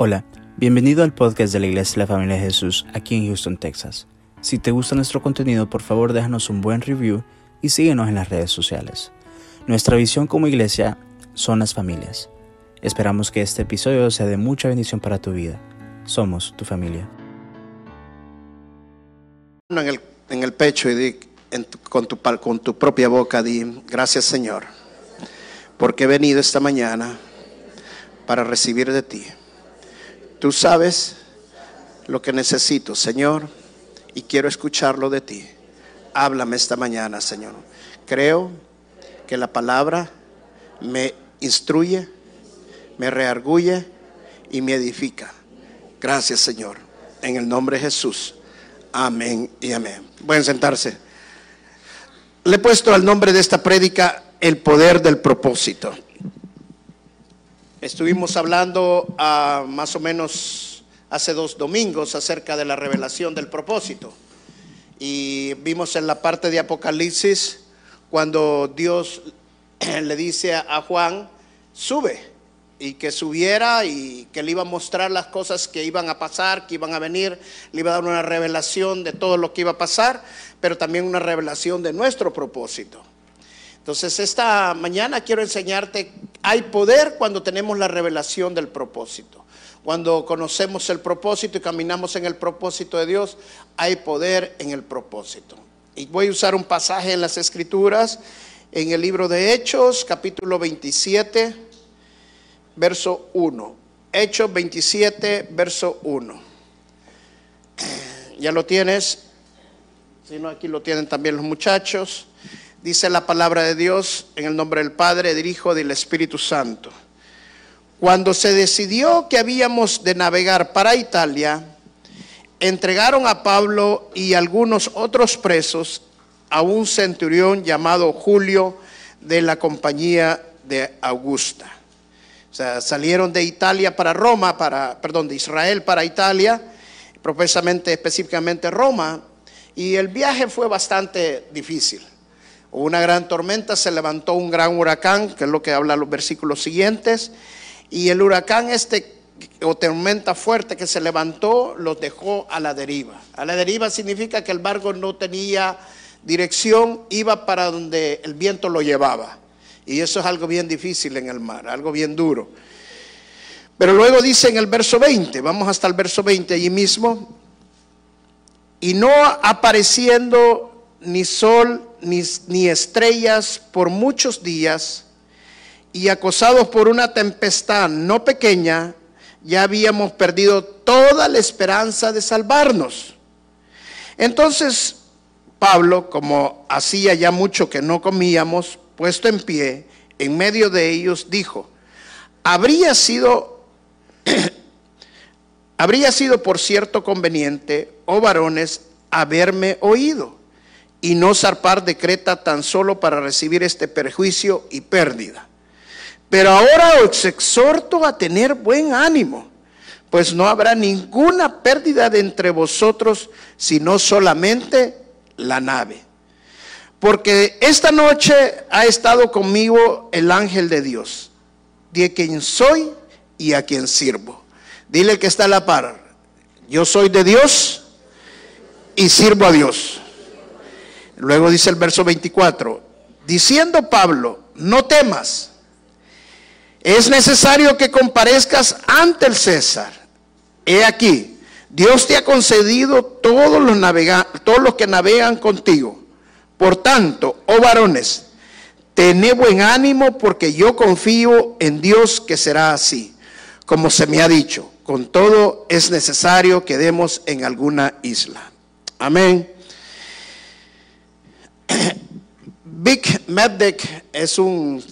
Hola, bienvenido al podcast de la Iglesia de la Familia de Jesús aquí en Houston, Texas. Si te gusta nuestro contenido, por favor déjanos un buen review y síguenos en las redes sociales. Nuestra visión como iglesia son las familias. Esperamos que este episodio sea de mucha bendición para tu vida. Somos tu familia. En el, pecho y con tu propia boca di, gracias Señor, porque he venido esta mañana para recibir de ti. Tú sabes lo que necesito, Señor, y quiero escucharlo de ti. Háblame esta mañana, Señor. Creo que la palabra me instruye, me reargulle y me edifica. Gracias, Señor. En el nombre de Jesús. Amén y amén. Pueden sentarse. Le he puesto al nombre de esta prédica el poder del propósito. Estuvimos hablando ah, más o menos hace dos domingos acerca de la revelación del propósito. Y vimos en la parte de Apocalipsis cuando Dios le dice a Juan, sube, y que subiera y que le iba a mostrar las cosas que iban a pasar, que iban a venir, le iba a dar una revelación de todo lo que iba a pasar, pero también una revelación de nuestro propósito. Entonces, esta mañana quiero enseñarte, hay poder cuando tenemos la revelación del propósito. Cuando conocemos el propósito y caminamos en el propósito de Dios, hay poder en el propósito. Y voy a usar un pasaje en las Escrituras, en el libro de Hechos, capítulo 27, verso 1. Hechos 27, verso 1. Ya lo tienes. Si no, aquí lo tienen también los muchachos. Dice la palabra de Dios en el nombre del Padre, del Hijo del Espíritu Santo. Cuando se decidió que habíamos de navegar para Italia, entregaron a Pablo y algunos otros presos a un centurión llamado Julio de la compañía de Augusta. O sea, salieron de Italia para Roma, para, perdón, de Israel para Italia, profesamente, específicamente Roma, y el viaje fue bastante difícil. Hubo una gran tormenta, se levantó un gran huracán, que es lo que habla los versículos siguientes, y el huracán este o tormenta fuerte que se levantó los dejó a la deriva. A la deriva significa que el barco no tenía dirección, iba para donde el viento lo llevaba. Y eso es algo bien difícil en el mar, algo bien duro. Pero luego dice en el verso 20, vamos hasta el verso 20 allí mismo, y no apareciendo ni sol ni, ni estrellas por muchos días, y acosados por una tempestad no pequeña, ya habíamos perdido toda la esperanza de salvarnos. Entonces Pablo, como hacía ya mucho que no comíamos, puesto en pie, en medio de ellos, dijo, habría sido, habría sido por cierto conveniente, oh varones, haberme oído y no zarpar de Creta tan solo para recibir este perjuicio y pérdida. Pero ahora os exhorto a tener buen ánimo, pues no habrá ninguna pérdida de entre vosotros, sino solamente la nave. Porque esta noche ha estado conmigo el ángel de Dios, de quien soy y a quien sirvo. Dile que está a la par. Yo soy de Dios y sirvo a Dios. Luego dice el verso 24, diciendo Pablo, no temas, es necesario que comparezcas ante el César. He aquí, Dios te ha concedido todos los, navega- todos los que navegan contigo. Por tanto, oh varones, tened buen ánimo porque yo confío en Dios que será así, como se me ha dicho. Con todo es necesario que demos en alguna isla. Amén. Vic Meddeck es un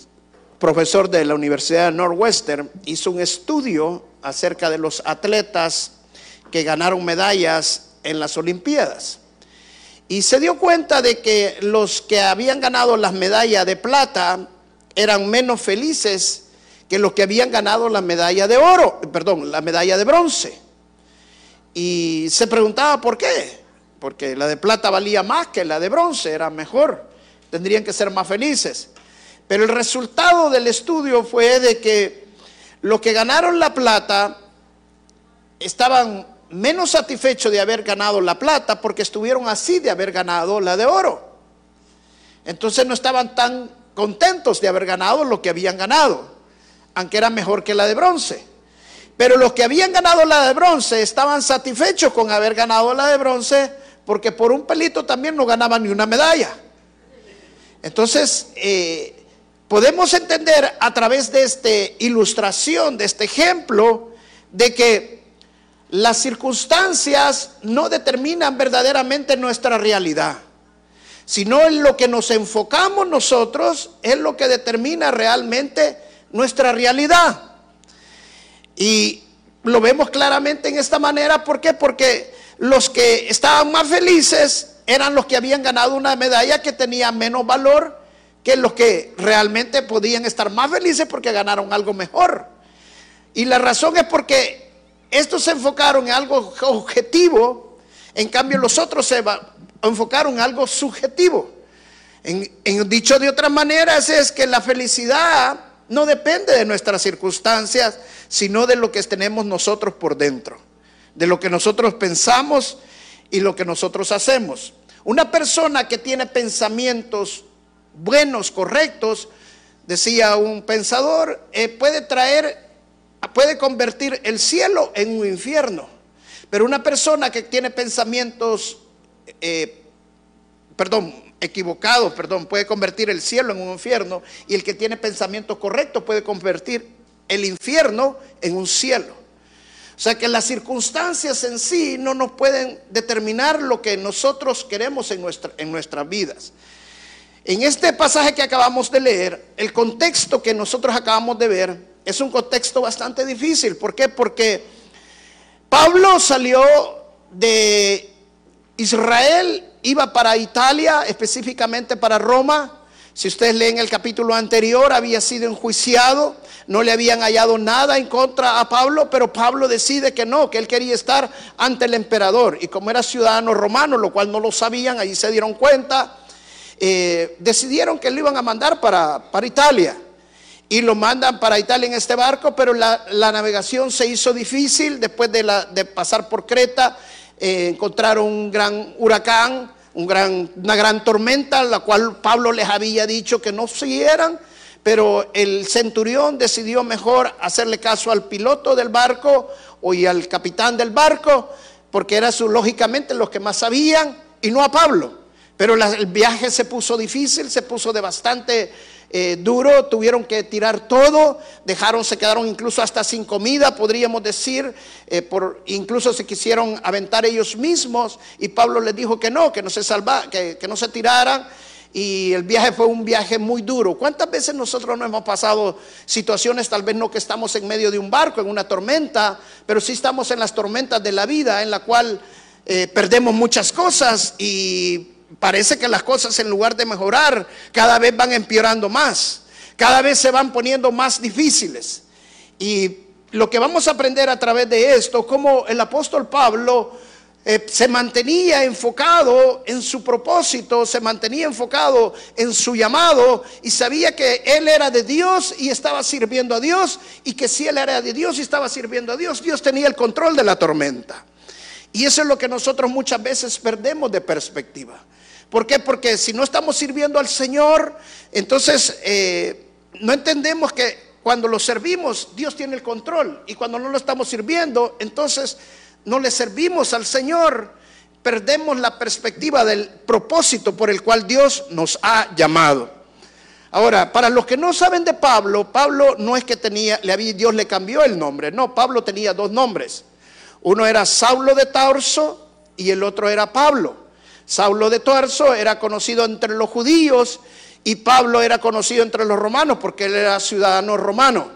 profesor de la Universidad Northwestern, hizo un estudio acerca de los atletas que ganaron medallas en las Olimpiadas. Y se dio cuenta de que los que habían ganado las medallas de plata eran menos felices que los que habían ganado la medalla de oro, perdón, la medalla de bronce. Y se preguntaba por qué. Porque la de plata valía más que la de bronce, era mejor. Tendrían que ser más felices. Pero el resultado del estudio fue de que los que ganaron la plata estaban menos satisfechos de haber ganado la plata porque estuvieron así de haber ganado la de oro. Entonces no estaban tan contentos de haber ganado lo que habían ganado, aunque era mejor que la de bronce. Pero los que habían ganado la de bronce estaban satisfechos con haber ganado la de bronce porque por un pelito también no ganaban ni una medalla. Entonces, eh, podemos entender a través de esta ilustración, de este ejemplo, de que las circunstancias no determinan verdaderamente nuestra realidad, sino en lo que nos enfocamos nosotros es lo que determina realmente nuestra realidad. Y lo vemos claramente en esta manera, ¿por qué? Porque los que estaban más felices eran los que habían ganado una medalla que tenía menos valor que los que realmente podían estar más felices porque ganaron algo mejor. Y la razón es porque estos se enfocaron en algo objetivo, en cambio los otros se enfocaron en algo subjetivo. En, dicho de otras maneras es que la felicidad no depende de nuestras circunstancias, sino de lo que tenemos nosotros por dentro, de lo que nosotros pensamos y lo que nosotros hacemos. Una persona que tiene pensamientos buenos, correctos, decía un pensador, eh, puede traer puede convertir el cielo en un infierno. Pero una persona que tiene pensamientos, eh, perdón, equivocados, perdón, puede convertir el cielo en un infierno. Y el que tiene pensamientos correctos puede convertir el infierno en un cielo. O sea que las circunstancias en sí no nos pueden determinar lo que nosotros queremos en, nuestra, en nuestras vidas. En este pasaje que acabamos de leer, el contexto que nosotros acabamos de ver es un contexto bastante difícil. ¿Por qué? Porque Pablo salió de Israel, iba para Italia, específicamente para Roma. Si ustedes leen el capítulo anterior, había sido enjuiciado, no le habían hallado nada en contra a Pablo, pero Pablo decide que no, que él quería estar ante el emperador. Y como era ciudadano romano, lo cual no lo sabían, allí se dieron cuenta, eh, decidieron que lo iban a mandar para, para Italia y lo mandan para Italia en este barco, pero la, navegación se hizo difícil después de, la, pasar por Creta, eh, encontraron un gran huracán, gran, una gran tormenta, la cual Pablo les había dicho que no siguieran, pero el centurión decidió mejor hacerle caso al piloto del barco o y al capitán del barco, porque era su, lógicamente los que más sabían, y no a Pablo. Pero el viaje se puso difícil, se puso de bastante eh, duro, tuvieron que tirar todo, dejaron, se quedaron incluso hasta sin comida, podríamos decir, eh, por, incluso se quisieron aventar ellos mismos y Pablo les dijo que no, que no se salva, que, que no se tiraran y el viaje fue un viaje muy duro. ¿Cuántas veces nosotros no hemos pasado situaciones, tal vez no que estamos en medio de un barco, en una tormenta, pero sí estamos en las tormentas de la vida, en la cual eh, perdemos muchas cosas y parece que las cosas en lugar de mejorar cada vez van empeorando más, cada vez se van poniendo más difíciles. Y lo que vamos a aprender a través de esto, como el apóstol Pablo eh, se mantenía enfocado en su propósito, se mantenía enfocado en su llamado y sabía que él era de Dios y estaba sirviendo a Dios y que si él era de Dios y estaba sirviendo a Dios, Dios tenía el control de la tormenta. Y eso es lo que nosotros muchas veces perdemos de perspectiva. ¿Por qué? Porque si no estamos sirviendo al Señor, entonces eh, no entendemos que cuando lo servimos, Dios tiene el control. Y cuando no lo estamos sirviendo, entonces no le servimos al Señor. Perdemos la perspectiva del propósito por el cual Dios nos ha llamado. Ahora, para los que no saben de Pablo, Pablo no es que tenía, le había, Dios le cambió el nombre. No, Pablo tenía dos nombres. Uno era Saulo de Tarso y el otro era Pablo. Saulo de Tarso era conocido entre los judíos y Pablo era conocido entre los romanos porque él era ciudadano romano.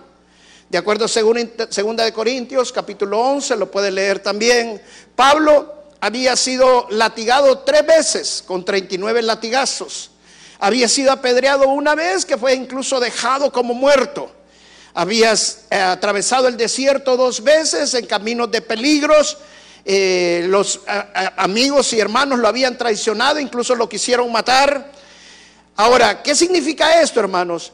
De acuerdo a segunda de Corintios, capítulo 11, lo puede leer también. Pablo había sido latigado tres veces con 39 latigazos. Había sido apedreado una vez que fue incluso dejado como muerto. Había eh, atravesado el desierto dos veces en caminos de peligros eh, los amigos y hermanos lo habían traicionado, incluso lo quisieron matar. Ahora, ¿qué significa esto, hermanos?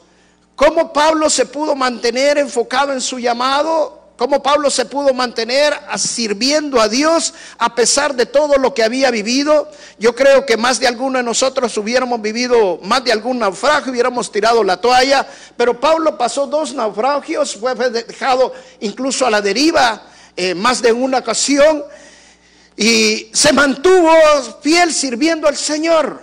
¿Cómo Pablo se pudo mantener enfocado en su llamado cómo Pablo se pudo mantener sirviendo a Dios a pesar de todo lo que había vivido. Yo creo que más de alguno de nosotros hubiéramos vivido más de algún naufragio, hubiéramos tirado la toalla, pero Pablo pasó dos naufragios, fue dejado incluso a la deriva eh, más de una ocasión y se mantuvo fiel sirviendo al Señor.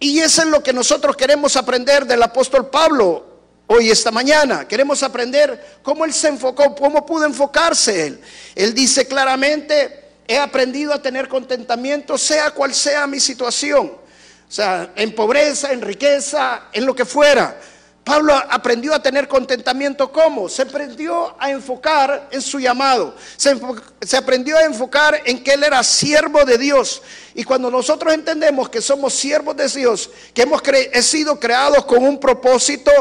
Y eso es lo que nosotros queremos aprender del apóstol Pablo hoy, esta mañana. Queremos aprender cómo él se enfocó, cómo pudo enfocarse él. Él dice claramente, he aprendido a tener contentamiento, sea cual sea mi situación. O sea, en pobreza, en riqueza, en lo que fuera. Pablo aprendió a tener contentamiento ¿cómo? Se aprendió a enfocar en su llamado. Se, se, aprendió a enfocar en que él era siervo de Dios. Y cuando nosotros entendemos que somos siervos de Dios, que hemos sido creados con un propósito,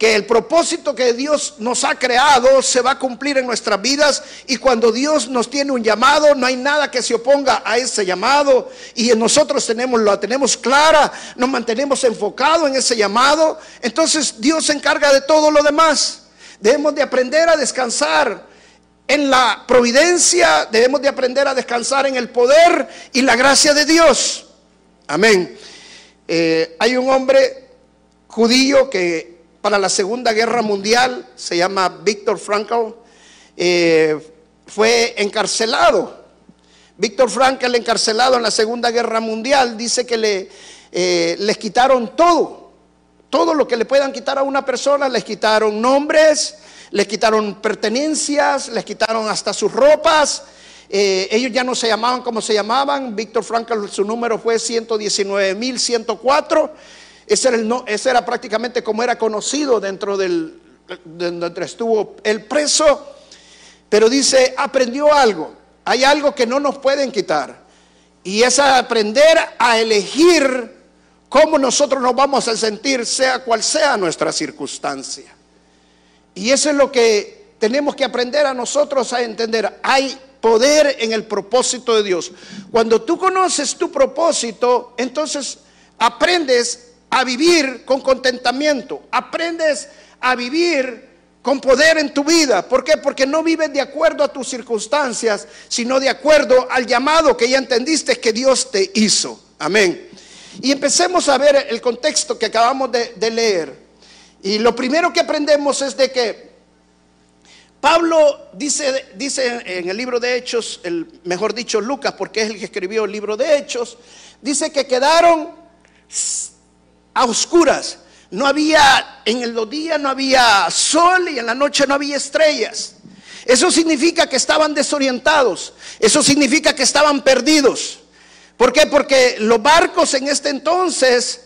que el propósito que Dios nos ha creado se va a cumplir en nuestras vidas y cuando Dios nos tiene un llamado, no hay nada que se oponga a ese llamado y nosotros tenemos lo tenemos clara, nos mantenemos enfocados en ese llamado, entonces Dios se encarga de todo lo demás. Debemos de aprender a descansar en la providencia, debemos de aprender a descansar en el poder y la gracia de Dios. Amén. Eh, hay un hombre judío que para la Segunda Guerra Mundial, se llama Víctor Frankl, eh, fue encarcelado. Víctor Frankl, encarcelado en la Segunda Guerra Mundial, dice que le, eh, les quitaron todo, todo lo que le puedan quitar a una persona, les quitaron nombres, les quitaron pertenencias, les quitaron hasta sus ropas. Eh, ellos ya no se llamaban como se llamaban. Víctor Frankl, su número fue 119.104 ese era, prácticamente como era conocido dentro del, de donde estuvo el preso. Pero dice, aprendió algo. Hay algo que no nos pueden quitar. Y es aprender a elegir cómo nosotros nos vamos a sentir, sea cual sea nuestra circunstancia. Y eso es lo que tenemos que aprender a nosotros a entender. Hay poder en el propósito de Dios. Cuando tú conoces tu propósito, entonces aprendes a vivir con contentamiento, aprendes a vivir con poder en tu vida. ¿Por qué? Porque no vives de acuerdo a tus circunstancias, sino de acuerdo al llamado que ya entendiste que Dios te hizo. Amén. Y empecemos a ver el contexto que acabamos de, leer. Y lo primero que aprendemos es de que Pablo dice, dice en el libro de Hechos, el, mejor dicho Lucas, porque es el que escribió el libro de Hechos, dice que quedaron a oscuras. No había, en los días no había sol y en la noche no había estrellas. Eso significa que estaban desorientados. Eso significa que estaban perdidos. ¿Por qué? Porque los barcos en este entonces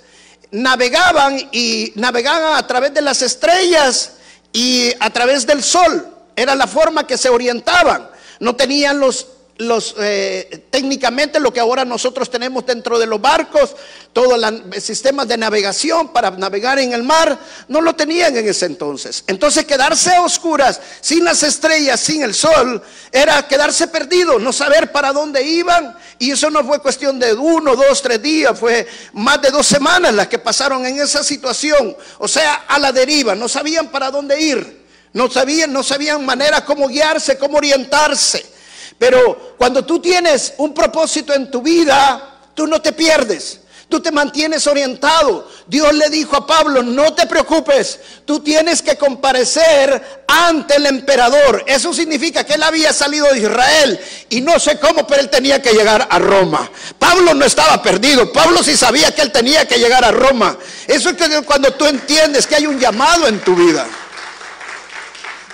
navegaban y navegaban a través de las estrellas y a través del sol. Era la forma que se orientaban. No tenían los los, eh, técnicamente lo que ahora nosotros tenemos dentro de los barcos, todos los sistemas de navegación para navegar en el mar, no lo tenían en ese entonces. Entonces quedarse a oscuras, sin las estrellas, sin el sol, era quedarse perdido, no saber para dónde iban. Y eso no fue cuestión de uno, dos, tres días, fue más de dos semanas las que pasaron en esa situación. O sea, a la deriva, no sabían para dónde ir, no sabían, no sabían manera cómo guiarse, cómo orientarse. Pero cuando tú tienes un propósito en tu vida, tú no te pierdes. Tú te mantienes orientado. Dios le dijo a Pablo, no te preocupes, tú tienes que comparecer ante el emperador. Eso significa que él había salido de Israel y no sé cómo, pero él tenía que llegar a Roma. Pablo no estaba perdido, Pablo sí sabía que él tenía que llegar a Roma. Eso es cuando tú entiendes que hay un llamado en tu vida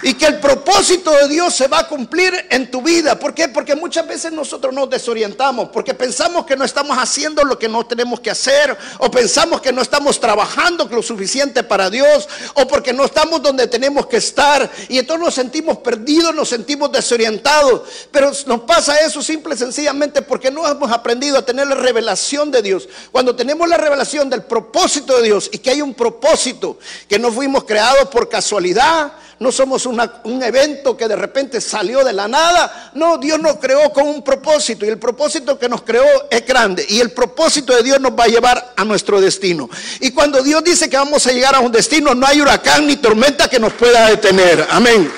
y que el propósito de Dios se va a cumplir en tu vida. ¿Por qué? Porque muchas veces nosotros nos desorientamos, porque pensamos que no estamos haciendo lo que no tenemos que hacer, o pensamos que no estamos trabajando lo suficiente para Dios, o porque no estamos donde tenemos que estar, y entonces nos sentimos perdidos, nos sentimos desorientados. Pero nos pasa eso simple y sencillamente porque no hemos aprendido a tener la revelación de Dios. Cuando tenemos la revelación del propósito de Dios y que hay un propósito, que no fuimos creados por casualidad, no somos un evento que de repente salió de la nada. No, Dios nos creó con un propósito y el propósito que nos creó es grande y el propósito de Dios nos va a llevar a nuestro destino. Y cuando Dios dice que vamos a llegar a un destino, no hay huracán ni tormenta que nos pueda detener. Amén.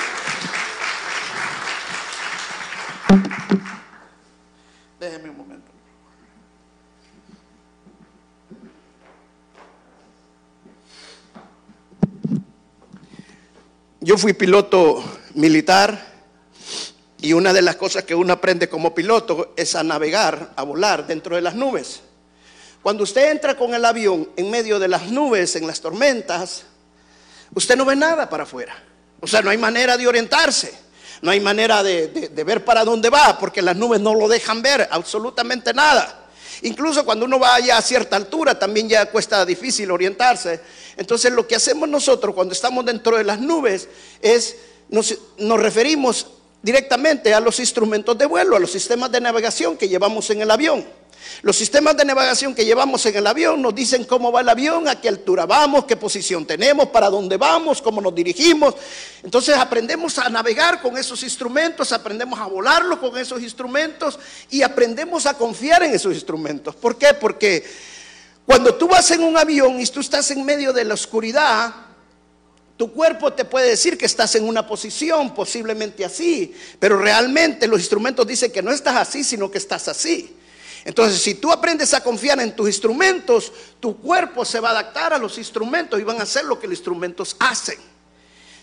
Déjeme un Yo fui piloto militar y una de las cosas que uno aprende como piloto es a navegar, a volar dentro de las nubes. Cuando usted entra con el avión en medio de las nubes, en las tormentas, usted no ve nada para afuera. O sea, no hay manera de orientarse, no hay manera de, ver para dónde va, porque las nubes no lo dejan ver absolutamente nada. Incluso cuando uno va allá a cierta altura, también ya cuesta difícil orientarse. Entonces lo que hacemos nosotros cuando estamos dentro de las nubes es, nos, nos referimos directamente a los instrumentos de vuelo, a los sistemas de navegación que llevamos en el avión. Los sistemas de navegación que llevamos en el avión nos dicen cómo va el avión, a qué altura vamos, qué posición tenemos, para dónde vamos, cómo nos dirigimos. Entonces aprendemos a navegar con esos instrumentos, aprendemos a volarlo con esos instrumentos y aprendemos a confiar en esos instrumentos. ¿Por qué? Porque cuando tú vas en un avión y tú estás en medio de la oscuridad, tu cuerpo te puede decir que estás en una posición, posiblemente así, pero realmente los instrumentos dicen que no estás así, sino que estás así. Entonces, si tú aprendes a confiar en tus instrumentos, tu cuerpo se va a adaptar a los instrumentos y van a hacer lo que los instrumentos hacen.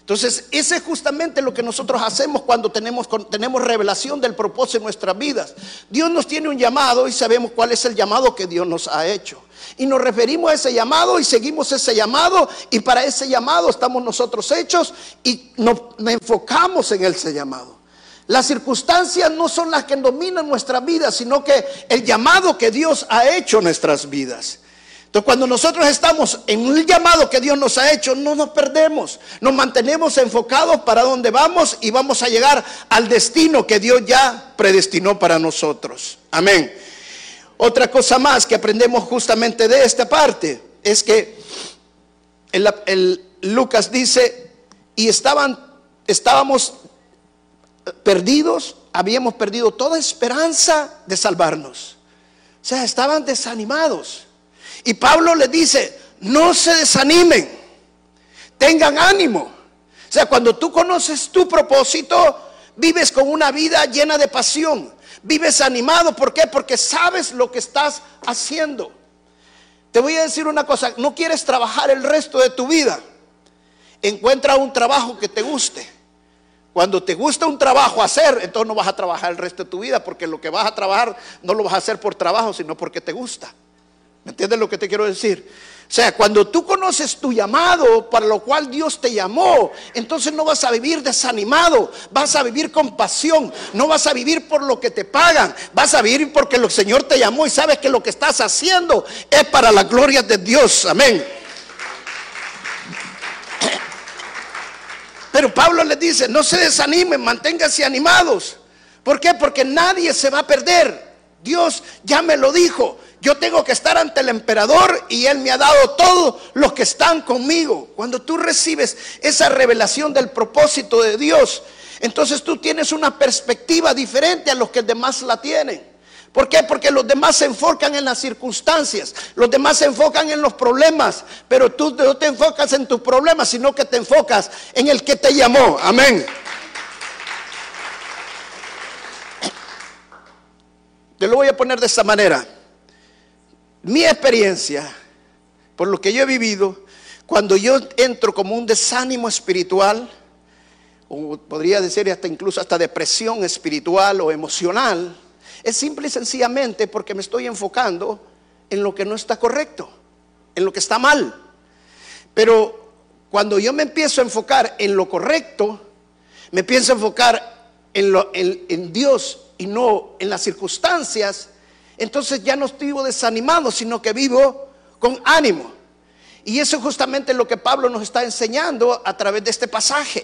Entonces, ese es justamente lo que nosotros hacemos cuando tenemos, tenemos revelación del propósito en nuestras vidas. Dios nos tiene un llamado y sabemos cuál es el llamado que Dios nos ha hecho. Y nos referimos a ese llamado y seguimos ese llamado y para ese llamado estamos nosotros hechos y nos enfocamos en ese llamado. Las circunstancias no son las que dominan nuestra vida, sino que el llamado que Dios ha hecho en nuestras vidas. Entonces, cuando nosotros estamos en un llamado que Dios nos ha hecho, no nos perdemos. Nos mantenemos enfocados para donde vamos y vamos a llegar al destino que Dios ya predestinó para nosotros. Amén. Otra cosa más que aprendemos justamente de esta parte es que el, Lucas dice, y estaban, estábamos perdidos, habíamos perdido toda esperanza de salvarnos. O sea, estaban desanimados. Y Pablo les dice, no se desanimen, tengan ánimo. O sea, cuando tú conoces tu propósito, vives con una vida llena de pasión. Vives animado, ¿por qué? Porque sabes lo que estás haciendo. Te voy a decir una cosa, no quieres trabajar el resto de tu vida. Encuentra un trabajo que te guste. Cuando te gusta un trabajo hacer, entonces no vas a trabajar el resto de tu vida, porque lo que vas a trabajar no lo vas a hacer por trabajo, sino porque te gusta. ¿Me entiendes lo que te quiero decir? O sea, cuando tú conoces tu llamado para lo cual Dios te llamó, entonces no vas a vivir desanimado, vas a vivir con pasión, no vas a vivir por lo que te pagan, vas a vivir porque el Señor te llamó y sabes que lo que estás haciendo es para la gloria de Dios. Amén. Pero Pablo les dice, no se desanimen, manténganse animados. ¿Por qué? Porque nadie se va a perder. Dios ya me lo dijo. Yo tengo que estar ante el emperador y él me ha dado todos los que están conmigo. Cuando tú recibes esa revelación del propósito de Dios, entonces tú tienes una perspectiva diferente a los que demás la tienen. ¿Por qué? Porque los demás se enfocan en las circunstancias, los demás se enfocan en los problemas, pero tú no te enfocas en tus problemas, sino que te enfocas en el que te llamó. Amén. Te lo voy a poner de esta manera. Mi experiencia, por lo que yo he vivido, cuando yo entro como un desánimo espiritual, o podría decir hasta incluso hasta depresión espiritual o emocional, es simple y sencillamente porque me estoy enfocando en lo que no está correcto, en lo que está mal. Pero cuando yo me empiezo a enfocar en lo correcto, me empiezo a enfocar en, lo, en, Dios y no en las circunstancias, entonces ya no estoy desanimado, sino que vivo con ánimo. Y eso es justamente lo que Pablo nos está enseñando a través de este pasaje.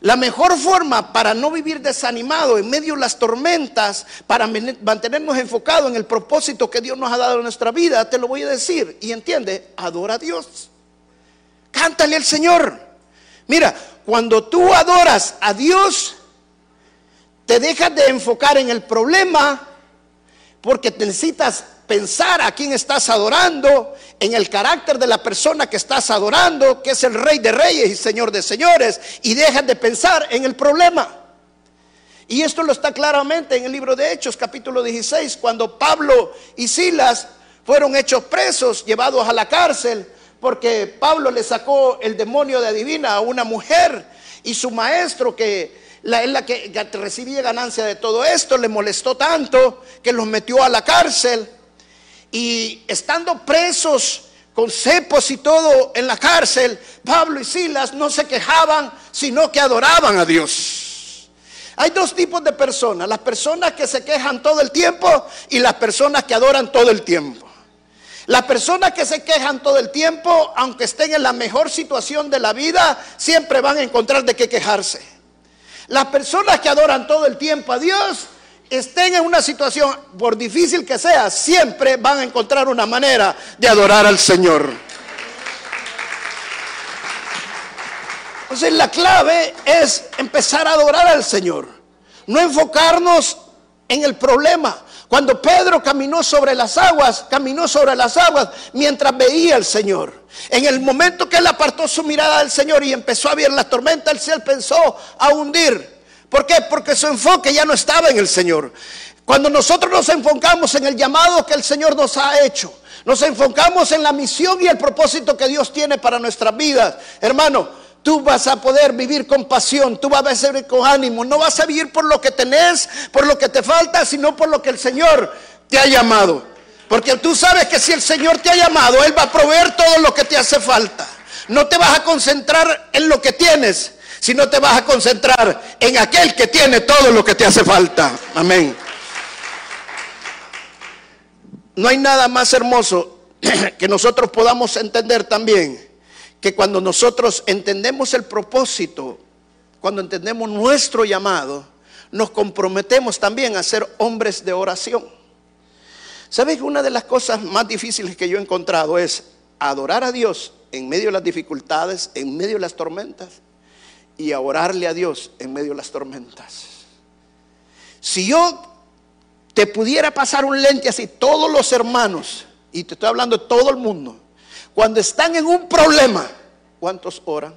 La mejor forma para no vivir desanimado en medio de las tormentas, para mantenernos enfocados en el propósito que Dios nos ha dado en nuestra vida, te lo voy a decir. Y entiende, adora a Dios. Cántale al Señor. Mira, cuando tú adoras a Dios, te dejas de enfocar en el problema porque necesitas pensar a quién estás adorando, en el carácter de la persona que estás adorando, que es el rey de reyes y señor de señores, y dejas de pensar en el problema. Y esto lo está claramente en el libro de Hechos, capítulo 16, cuando Pablo y Silas fueron hechos presos, llevados a la cárcel, porque Pablo le sacó el demonio de adivina a una mujer y su maestro que la, es la que recibía ganancia de todo esto, le molestó tanto que los metió a la cárcel y estando presos con cepos y todo en la cárcel, Pablo y Silas no se quejaban, sino que adoraban a Dios. Hay dos tipos de personas, las personas que se quejan todo el tiempo y las personas que adoran todo el tiempo. Las personas que se quejan todo el tiempo, aunque estén en la mejor situación de la vida, siempre van a encontrar de qué quejarse. Las personas que adoran todo el tiempo a Dios, estén en una situación, por difícil que sea, siempre van a encontrar una manera de adorar al Señor. Entonces la clave es empezar a adorar al Señor, no enfocarnos en el problema. Cuando Pedro caminó sobre las aguas, caminó sobre las aguas mientras veía al Señor. En el momento que él apartó su mirada del Señor y empezó a ver la tormenta, el cielo pensó a hundir. ¿Por qué? Porque su enfoque ya no estaba en el Señor. Cuando nosotros nos enfocamos en el llamado que el Señor nos ha hecho, nos enfocamos en la misión y el propósito que Dios tiene para nuestras vidas, hermano, tú vas a poder vivir con pasión, tú vas a vivir con ánimo, no vas a vivir por lo que tenés, por lo que te falta, sino por lo que el Señor te ha llamado. Porque tú sabes que si el Señor te ha llamado, Él va a proveer todo lo que te hace falta. No te vas a concentrar en lo que tienes, si no te vas a concentrar en aquel que tiene todo lo que te hace falta. Amén. No hay nada más hermoso que nosotros podamos entender también que cuando nosotros entendemos el propósito, cuando entendemos nuestro llamado, nos comprometemos también a ser hombres de oración. ¿Sabes una de las cosas más difíciles que yo he encontrado es adorar a Dios en medio de las dificultades, en medio de las tormentas? y a orarle a Dios en medio de las tormentas. Si yo te pudiera pasar un lente así, todos los hermanos, y te estoy hablando de todo el mundo, cuando están en un problema, ¿cuántos oran?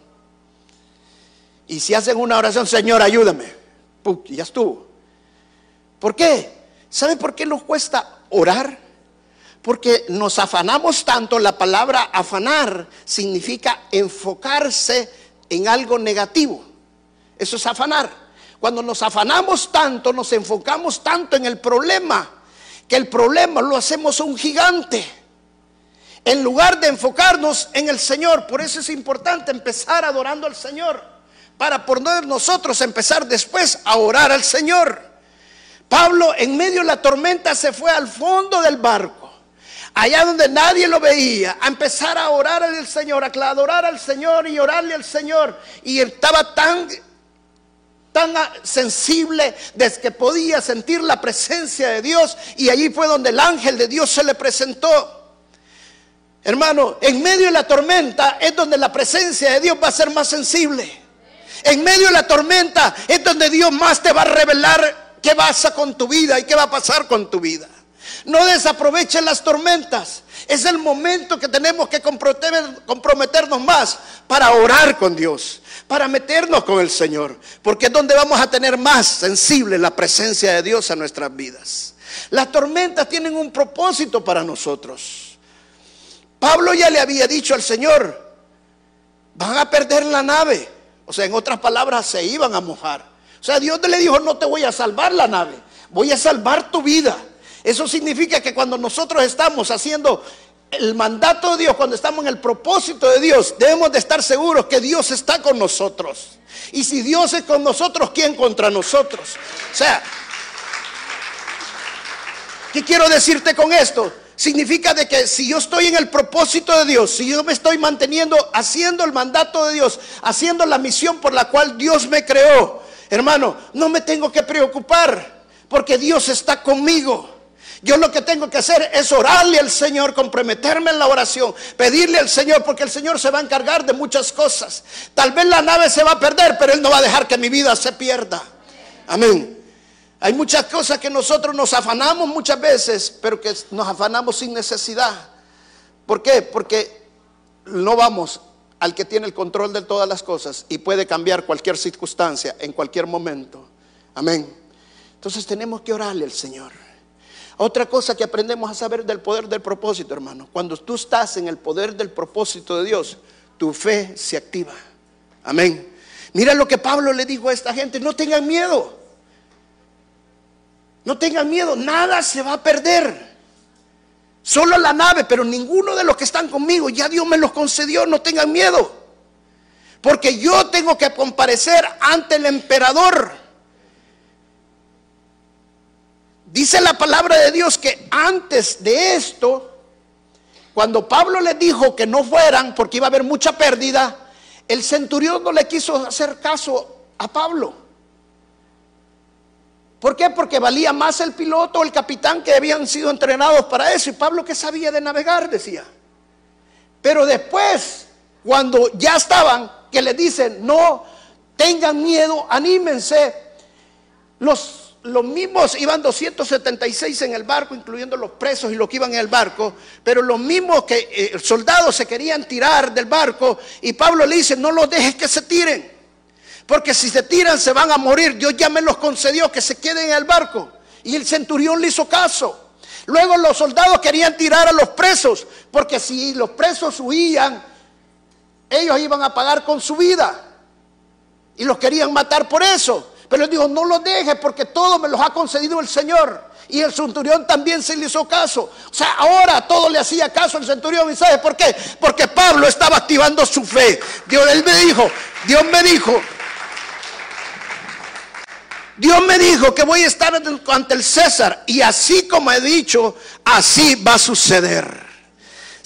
Y si hacen una oración, Señor, ayúdame, ¡pum! ya estuvo. ¿Por qué? ¿Sabe por qué nos cuesta orar? Porque nos afanamos tanto, la palabra afanar significa enfocarse en algo negativo. Eso es afanar. Cuando nos afanamos tanto, nos enfocamos tanto en el problema, que el problema lo hacemos un gigante. En lugar de enfocarnos en el Señor, por eso es importante empezar adorando al Señor, para poder nosotros empezar después a orar al Señor. Pablo en medio de la tormenta se fue al fondo del barco allá donde nadie lo veía, a empezar a orar al Señor, a adorar al Señor y orarle al Señor. Y estaba tan, tan sensible desde que podía sentir la presencia de Dios. Y allí fue donde el ángel de Dios se le presentó. Hermano, en medio de la tormenta es donde la presencia de Dios va a ser más sensible. En medio de la tormenta es donde Dios más te va a revelar qué pasa con tu vida y qué va a pasar con tu vida. No desaprovechen las tormentas. Es el momento que tenemos que comprometernos más para orar con Dios, para meternos con el Señor, porque es donde vamos a tener más sensible la presencia de Dios a nuestras vidas. Las tormentas tienen un propósito para nosotros. Pablo ya le había dicho al Señor, van a perder la nave. O sea, en otras palabras, se iban a mojar. O sea, Dios le dijo, no te voy a salvar la nave, voy a salvar tu vida. Eso significa que cuando nosotros estamos haciendo el mandato de Dios, cuando estamos en el propósito de Dios, debemos de estar seguros que Dios está con nosotros. Y si Dios es con nosotros, ¿quién contra nosotros? O sea, ¿qué quiero decirte con esto? Significa de que si yo estoy en el propósito de Dios, si yo me estoy manteniendo haciendo el mandato de Dios, haciendo la misión por la cual Dios me creó, hermano, no me tengo que preocupar porque Dios está conmigo. Yo lo que tengo que hacer es orarle al Señor, comprometerme en la oración, pedirle al Señor, porque el Señor se va a encargar de muchas cosas. Tal vez la nave se va a perder, pero Él no va a dejar que mi vida se pierda. Amén. Hay muchas cosas que nosotros nos afanamos muchas veces, pero que nos afanamos sin necesidad. ¿Por qué? Porque no vamos al que tiene el control de todas las cosas y puede cambiar cualquier circunstancia en cualquier momento. Amén. Entonces tenemos que orarle al Señor. Otra cosa que aprendemos a saber del poder del propósito, hermano. Cuando tú estás en el poder del propósito de Dios, tu fe se activa. Amén. Mira lo que Pablo le dijo a esta gente, no tengan miedo. No tengan miedo, nada se va a perder. Solo la nave, pero ninguno de los que están conmigo, ya Dios me los concedió, no tengan miedo. Porque yo tengo que comparecer ante el emperador. Dice la palabra de Dios que antes de esto, cuando Pablo les dijo que no fueran porque iba a haber mucha pérdida, el centurión no le quiso hacer caso a Pablo. ¿Por qué? Porque valía más el piloto o el capitán que habían sido entrenados para eso. Y Pablo que sabía de navegar, decía. Pero después, cuando ya estaban, que le dicen, no tengan miedo, anímense, los los mismos iban 276 en el barco, incluyendo los presos y los que iban en el barco, pero los mismos que eh, soldados se querían tirar del barco y Pablo le dice, no los dejes que se tiren, porque si se tiran se van a morir, Dios ya me los concedió que se queden en el barco. Y el centurión le hizo caso. Luego los soldados querían tirar a los presos, porque si los presos huían, ellos iban a pagar con su vida. Y los querían matar por eso. Pero él dijo, no lo deje porque todo me los ha concedido el Señor. Y el centurión también se le hizo caso. O sea, ahora todo le hacía caso al centurión. ¿Y sabe por qué? Porque Pablo estaba activando su fe. Dios, él me dijo, Dios me dijo, Dios me dijo que voy a estar ante el César. Y así como he dicho, así va a suceder.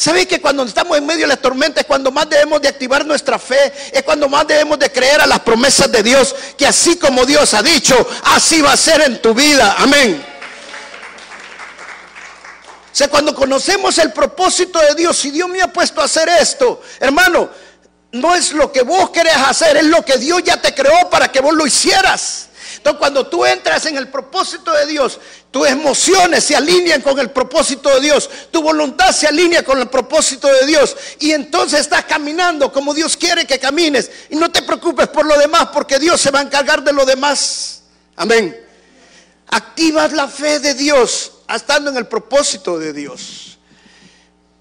¿Sabe que cuando estamos en medio de la tormenta es cuando más debemos de activar nuestra fe? Es cuando más debemos de creer a las promesas de Dios, que así como Dios ha dicho, así va a ser en tu vida. Amén. O sea, cuando conocemos el propósito de Dios, si Dios me ha puesto a hacer esto, hermano, no es lo que vos querés hacer, es lo que Dios ya te creó para que vos lo hicieras. Entonces, cuando tú entras en el propósito de Dios, tus emociones se alinean con el propósito de Dios, tu voluntad se alinea con el propósito de Dios, y entonces estás caminando como Dios quiere que camines. Y no te preocupes por lo demás, porque Dios se va a encargar de lo demás. Amén. Activas la fe de Dios, estando en el propósito de Dios.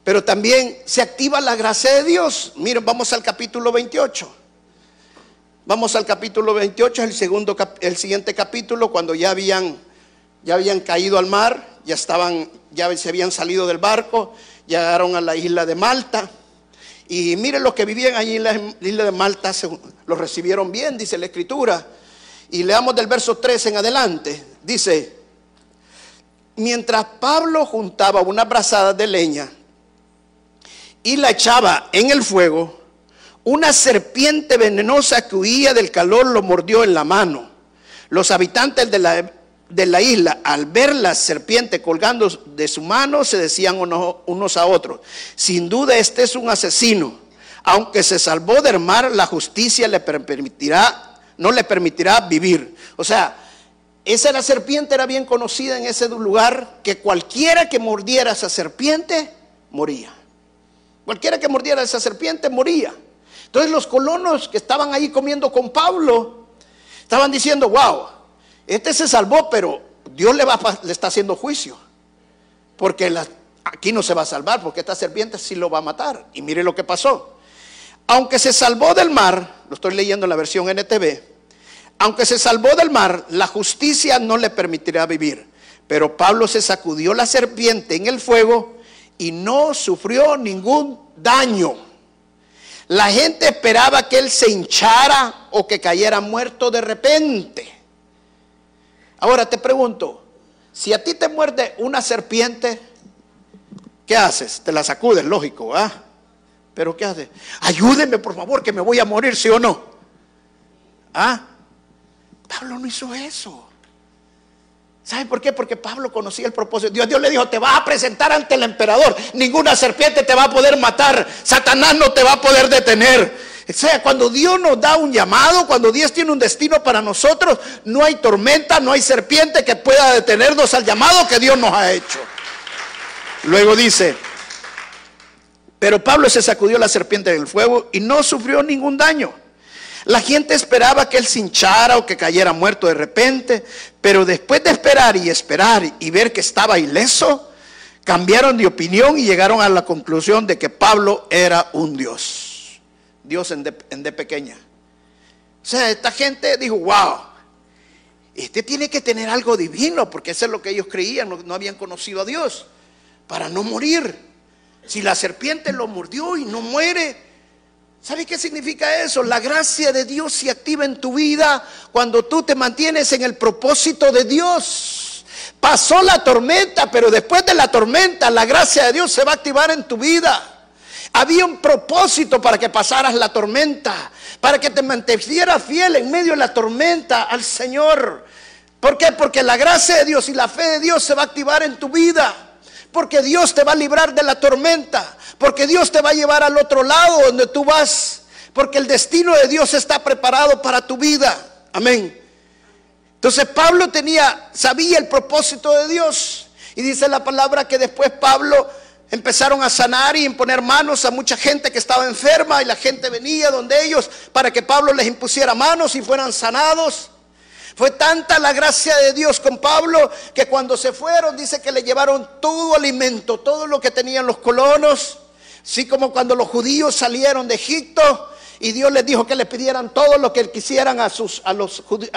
Pero también se activa la gracia de Dios. Miren, vamos al capítulo 28. Vamos al capítulo 28, el, segundo, el siguiente capítulo, cuando ya habían, ya habían caído al mar, ya, estaban, ya se habían salido del barco, llegaron a la isla de Malta. Y miren los que vivían allí en la isla de Malta, los recibieron bien, dice la escritura. Y leamos del verso 3 en adelante. Dice, mientras Pablo juntaba una brazada de leña y la echaba en el fuego, una serpiente venenosa que huía del calor lo mordió en la mano. Los habitantes de la, de la isla, al ver la serpiente colgando de su mano, se decían unos, a otros, sin duda este es un asesino. Aunque se salvó del mar, la justicia le permitirá, no le permitirá vivir. O sea, esa la serpiente era bien conocida en ese lugar, que cualquiera que mordiera esa serpiente, moría. Cualquiera que mordiera esa serpiente, moría. Entonces los colonos que estaban ahí comiendo con Pablo estaban diciendo, wow, este se salvó, pero Dios le, va, le está haciendo juicio. Porque aquí no se va a salvar, porque esta serpiente sí lo va a matar. Y mire lo que pasó. Aunque se salvó del mar, lo estoy leyendo en la versión NTV, aunque se salvó del mar, la justicia no le permitirá vivir. Pero Pablo se sacudió la serpiente en el fuego y no sufrió ningún daño. La gente esperaba que él se hinchara o que cayera muerto de repente. Ahora te pregunto, si a ti te muerde una serpiente, ¿qué haces? Te la sacudes, lógico, ¿ah? Pero ¿qué haces? Ayúdenme, por favor, que me voy a morir, ¿sí o no? ¿Ah? Pablo no hizo eso. ¿Sabe por qué? Porque Pablo conocía el propósito. Dios, Dios le dijo, te vas a presentar ante el emperador. Ninguna serpiente te va a poder matar. Satanás no te va a poder detener. O sea, cuando Dios nos da un llamado, cuando Dios tiene un destino para nosotros, no hay tormenta, no hay serpiente que pueda detenernos al llamado que Dios nos ha hecho. Luego dice, pero Pablo se sacudió la serpiente del fuego y no sufrió ningún daño. La gente esperaba que él se hinchara o que cayera muerto de repente, pero después de esperar y esperar y ver que estaba ileso, cambiaron de opinión y llegaron a la conclusión de que Pablo era un Dios. Dios en de, pequeña. O sea, esta gente dijo, wow, este tiene que tener algo divino, porque eso es lo que ellos creían, no, no habían conocido a Dios, para no morir. Si la serpiente lo mordió y no muere, ¿Sabe qué significa eso? La gracia de Dios se activa en tu vida cuando tú te mantienes en el propósito de Dios. Pasó la tormenta, pero después de la tormenta la gracia de Dios se va a activar en tu vida. Había un propósito para que pasaras la tormenta, para que te mantuvieras fiel en medio de la tormenta al Señor. ¿Por qué? Porque la gracia de Dios y la fe de Dios se va a activar en tu vida. Porque Dios te va a librar de la tormenta. Porque Dios te va a llevar al otro lado donde tú vas. Porque el destino de Dios está preparado para tu vida. Amén. Entonces Pablo tenía, sabía el propósito de Dios. Y dice la palabra que después Pablo empezaron a sanar y imponer manos a mucha gente que estaba enferma y la gente venía donde ellos para que Pablo les impusiera manos y fueran sanados. Fue tanta la gracia de Dios con Pablo que cuando se fueron dice que le llevaron todo alimento, todo lo que tenían los colonos. Así como cuando los judíos salieron de Egipto y Dios les dijo que le pidieran todo lo que quisieran a, los, a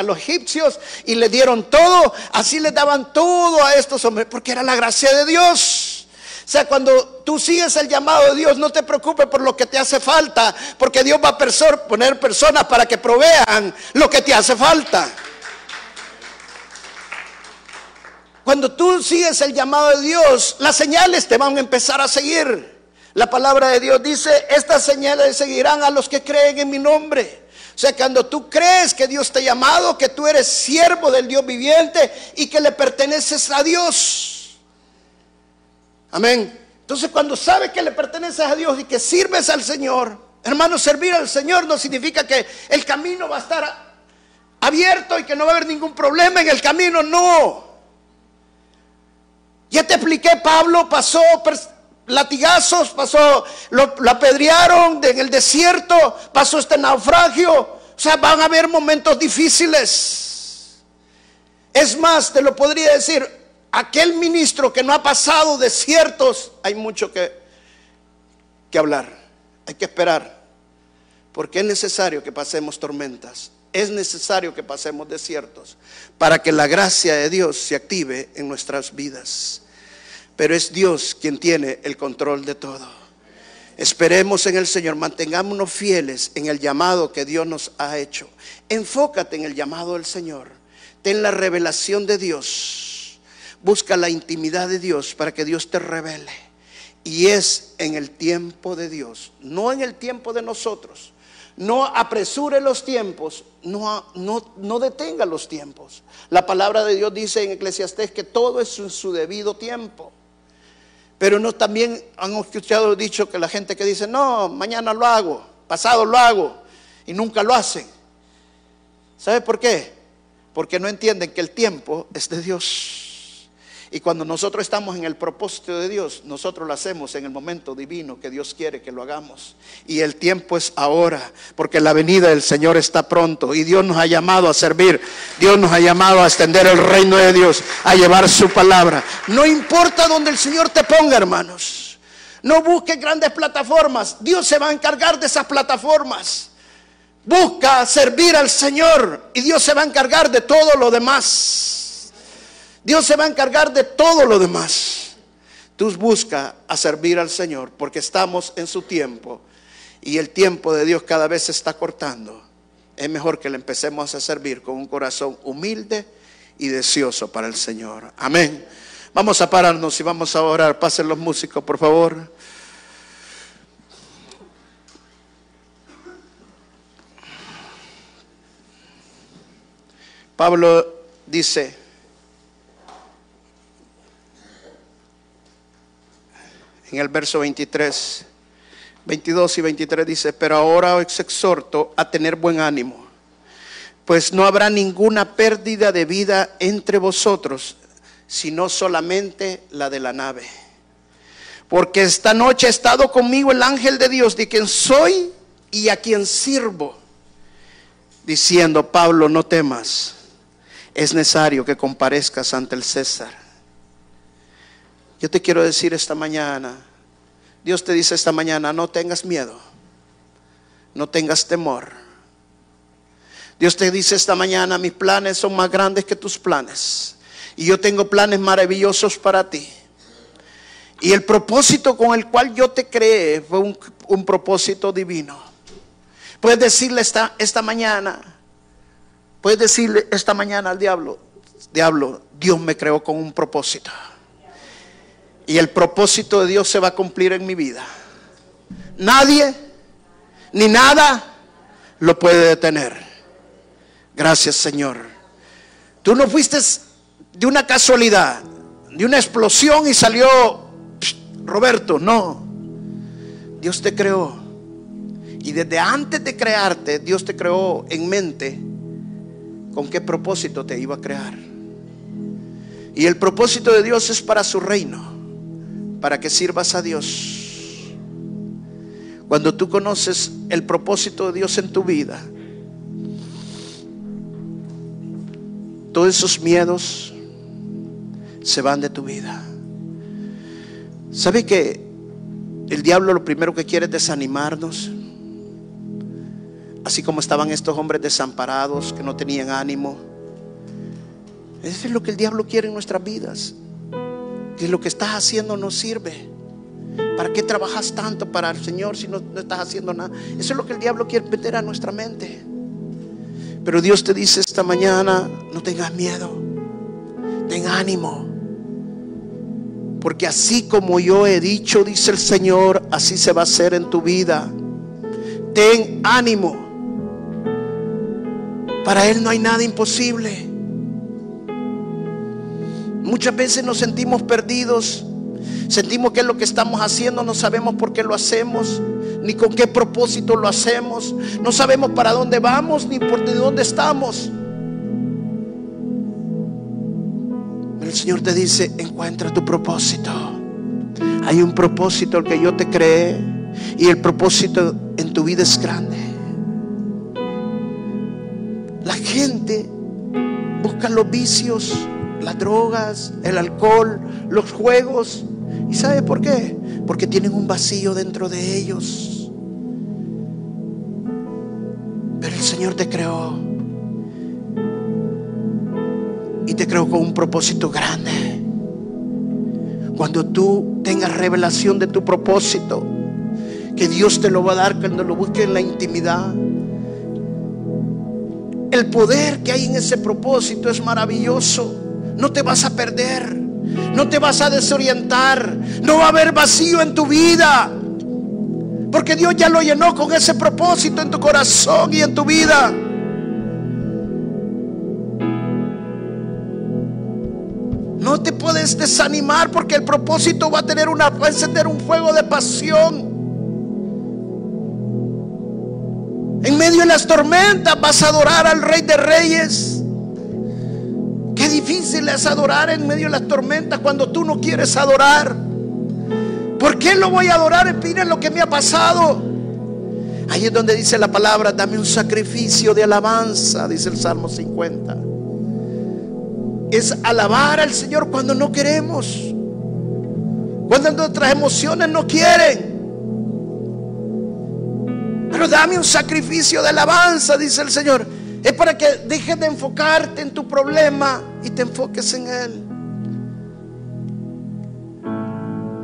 los egipcios y le dieron todo, así les daban todo a estos hombres, porque era la gracia de Dios. O sea, cuando tú sigues el llamado de Dios, no te preocupes por lo que te hace falta, porque Dios va a poner personas para que provean lo que te hace falta. Cuando tú sigues el llamado de Dios, las señales te van a empezar a seguir. La palabra de Dios dice, estas señales seguirán a los que creen en mi nombre. O sea, cuando tú crees que Dios te ha llamado, que tú eres siervo del Dios viviente y que le perteneces a Dios. Amén. Entonces, cuando sabes que le perteneces a Dios y que sirves al Señor, hermano, servir al Señor no significa que el camino va a estar abierto y que no va a haber ningún problema en el camino, no. Ya te expliqué, Pablo pasó latigazos, pasó, lo, apedrearon en el desierto, pasó este naufragio. O sea, van a haber momentos difíciles. Es más, te lo podría decir, aquel ministro que no ha pasado desiertos, hay mucho que, que hablar, hay que esperar, porque es necesario que pasemos tormentas, es necesario que pasemos desiertos, para que la gracia de Dios se active en nuestras vidas pero es Dios quien tiene el control de todo. Esperemos en el Señor, mantengámonos fieles en el llamado que Dios nos ha hecho. Enfócate en el llamado del Señor. Ten la revelación de Dios. Busca la intimidad de Dios para que Dios te revele. Y es en el tiempo de Dios, no en el tiempo de nosotros. No apresure los tiempos, no, no, no detenga los tiempos. La palabra de Dios dice en Eclesiastés que todo es en su debido tiempo. Pero no también han escuchado dicho que la gente que dice, no, mañana lo hago, pasado lo hago, y nunca lo hacen. ¿Sabe por qué? Porque no entienden que el tiempo es de Dios. Y cuando nosotros estamos en el propósito de Dios, nosotros lo hacemos en el momento divino que Dios quiere que lo hagamos. Y el tiempo es ahora, porque la venida del Señor está pronto. Y Dios nos ha llamado a servir. Dios nos ha llamado a extender el reino de Dios, a llevar su palabra. No importa donde el Señor te ponga, hermanos. No busques grandes plataformas. Dios se va a encargar de esas plataformas. Busca servir al Señor y Dios se va a encargar de todo lo demás. Dios se va a encargar de todo lo demás. Tú busca a servir al Señor porque estamos en su tiempo y el tiempo de Dios cada vez se está cortando. Es mejor que le empecemos a servir con un corazón humilde y deseoso para el Señor. Amén. Vamos a pararnos y vamos a orar. Pasen los músicos, por favor. Pablo dice, en el verso 23. 22 y 23 dice, pero ahora os exhorto a tener buen ánimo, pues no habrá ninguna pérdida de vida entre vosotros, sino solamente la de la nave. Porque esta noche ha estado conmigo el ángel de Dios, de quien soy y a quien sirvo. diciendo, Pablo, no temas, es necesario que comparezcas ante el César. Yo te quiero decir esta mañana, Dios te dice esta mañana, no tengas miedo, no tengas temor. Dios te dice esta mañana, mis planes son más grandes que tus planes. Y yo tengo planes maravillosos para ti. Y el propósito con el cual yo te creé fue un, propósito divino. Puedes decirle esta, esta mañana, puedes decirle esta mañana al diablo, diablo, Dios me creó con un propósito. Y el propósito de Dios se va a cumplir en mi vida. Nadie ni nada lo puede detener. Gracias Señor. Tú no fuiste de una casualidad, de una explosión y salió Roberto, no. Dios te creó. Y desde antes de crearte, Dios te creó en mente con qué propósito te iba a crear. Y el propósito de Dios es para su reino, para que sirvas a Dios. Cuando tú conoces el propósito de Dios en tu vida, todos esos miedos se van de tu vida. ¿Sabe que el diablo lo primero que quiere es desanimarnos? Así como estaban estos hombres desamparados que no tenían ánimo. Eso es lo que el diablo quiere en nuestras vidas. Que lo que estás haciendo no sirve. ¿Para qué trabajas tanto para el Señor si no, no estás haciendo nada? Eso es lo que el diablo quiere meter a nuestra mente. Pero Dios te dice esta mañana, no tengas miedo, ten ánimo. Porque así como yo he dicho, dice el Señor, así se va a hacer en tu vida. Ten ánimo. Para Él no hay nada imposible. Muchas veces nos sentimos perdidos. Sentimos que es lo que estamos haciendo, no sabemos por qué lo hacemos, ni con qué propósito lo hacemos. No sabemos para dónde vamos, ni por dónde estamos. el Señor te dice, encuentra tu propósito. Hay un propósito el que yo te creé y el propósito en tu vida es grande. La gente busca los vicios, las drogas, el alcohol, los juegos. ¿Y sabe por qué? Porque tienen un vacío dentro de ellos. Pero el Señor te creó y te creo con un propósito grande. Cuando tú tengas revelación de tu propósito, que Dios te lo va a dar cuando lo busques en la intimidad. El poder que hay en ese propósito es maravilloso. No te vas a perder, no te vas a desorientar, no va a haber vacío en tu vida. Porque Dios ya lo llenó con ese propósito en tu corazón y en tu vida. No te puedes desanimar porque el propósito va a tener una encender un fuego de pasión. En medio de las tormentas vas a adorar al Rey de Reyes. Qué difícil es adorar en medio de las tormentas cuando tú no quieres adorar. ¿Por qué lo voy a adorar? Miren lo que me ha pasado. Ahí es donde dice la palabra, dame un sacrificio de alabanza, dice el Salmo 50 es alabar al Señor cuando no queremos. Cuando nuestras emociones no quieren. Pero dame un sacrificio de alabanza, dice el Señor. Es para que dejes de enfocarte en tu problema y te enfoques en Él.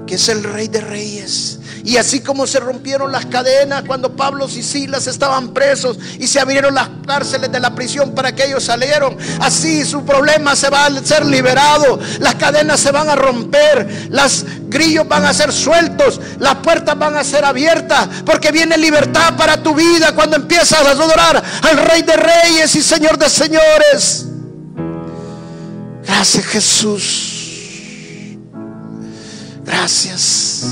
Que es el Rey de Reyes y así como se rompieron las cadenas cuando Pablo y Silas estaban presos y se abrieron las cárceles de la prisión para que ellos salieron, así su problema se va a ser liberado, las cadenas se van a romper, los grillos van a ser sueltos, las puertas van a ser abiertas, porque viene libertad para tu vida cuando empiezas a adorar al Rey de Reyes y Señor de Señores. Gracias Jesús. Gracias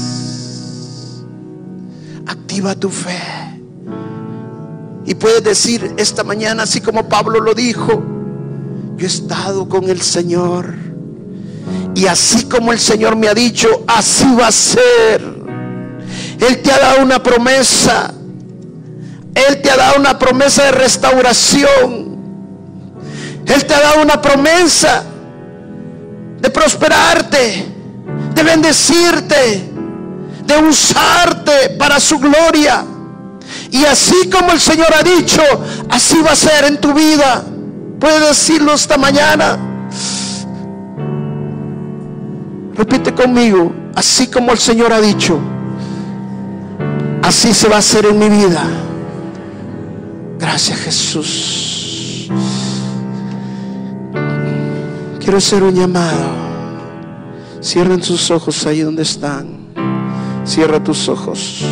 activa tu fe. Y puedes decir esta mañana, así como Pablo lo dijo, yo he estado con el Señor. Y así como el Señor me ha dicho, así va a ser. Él te ha dado una promesa. Él te ha dado una promesa de restauración. Él te ha dado una promesa de prosperarte, de bendecirte, de usarte para su gloria. Y así como el Señor ha dicho, así va a ser en tu vida. Puedes decirlo esta mañana. Repite conmigo, así como el Señor ha dicho, así se va a hacer en mi vida. Gracias Jesús. Quiero hacer un llamado. Cierren sus ojos ahí donde están. Cierra tus ojos.